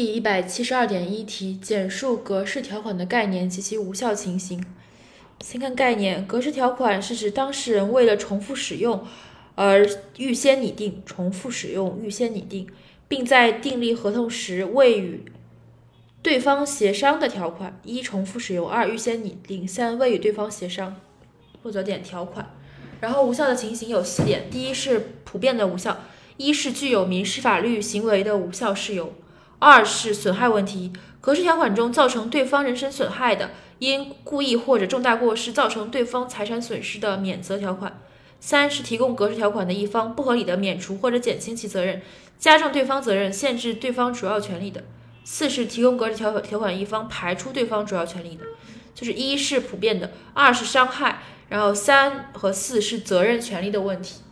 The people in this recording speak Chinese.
第一百七十二点一题，简述格式条款的概念及其无效情形。先看概念，格式条款是指当事人为了重复使用而预先拟定、重复使用预先拟定，并在订立合同时未与对方协商的条款：一、重复使用；二、预先拟定；三、未与对方协商。或者点条款。然后无效的情形有四点：第一是普遍的无效，一是具有民事法律行为的无效事由。二是损害问题，格式条款中造成对方人身损害的，因故意或者重大过失造成对方财产损失的免责条款。三是提供格式条款的一方不合理的免除或者减轻其责任，加重对方责任，限制对方主要权利的。四是提供格式条款条款一方排除对方主要权利的，就是一是普遍的，二是伤害，然后三和四是责任权利的问题。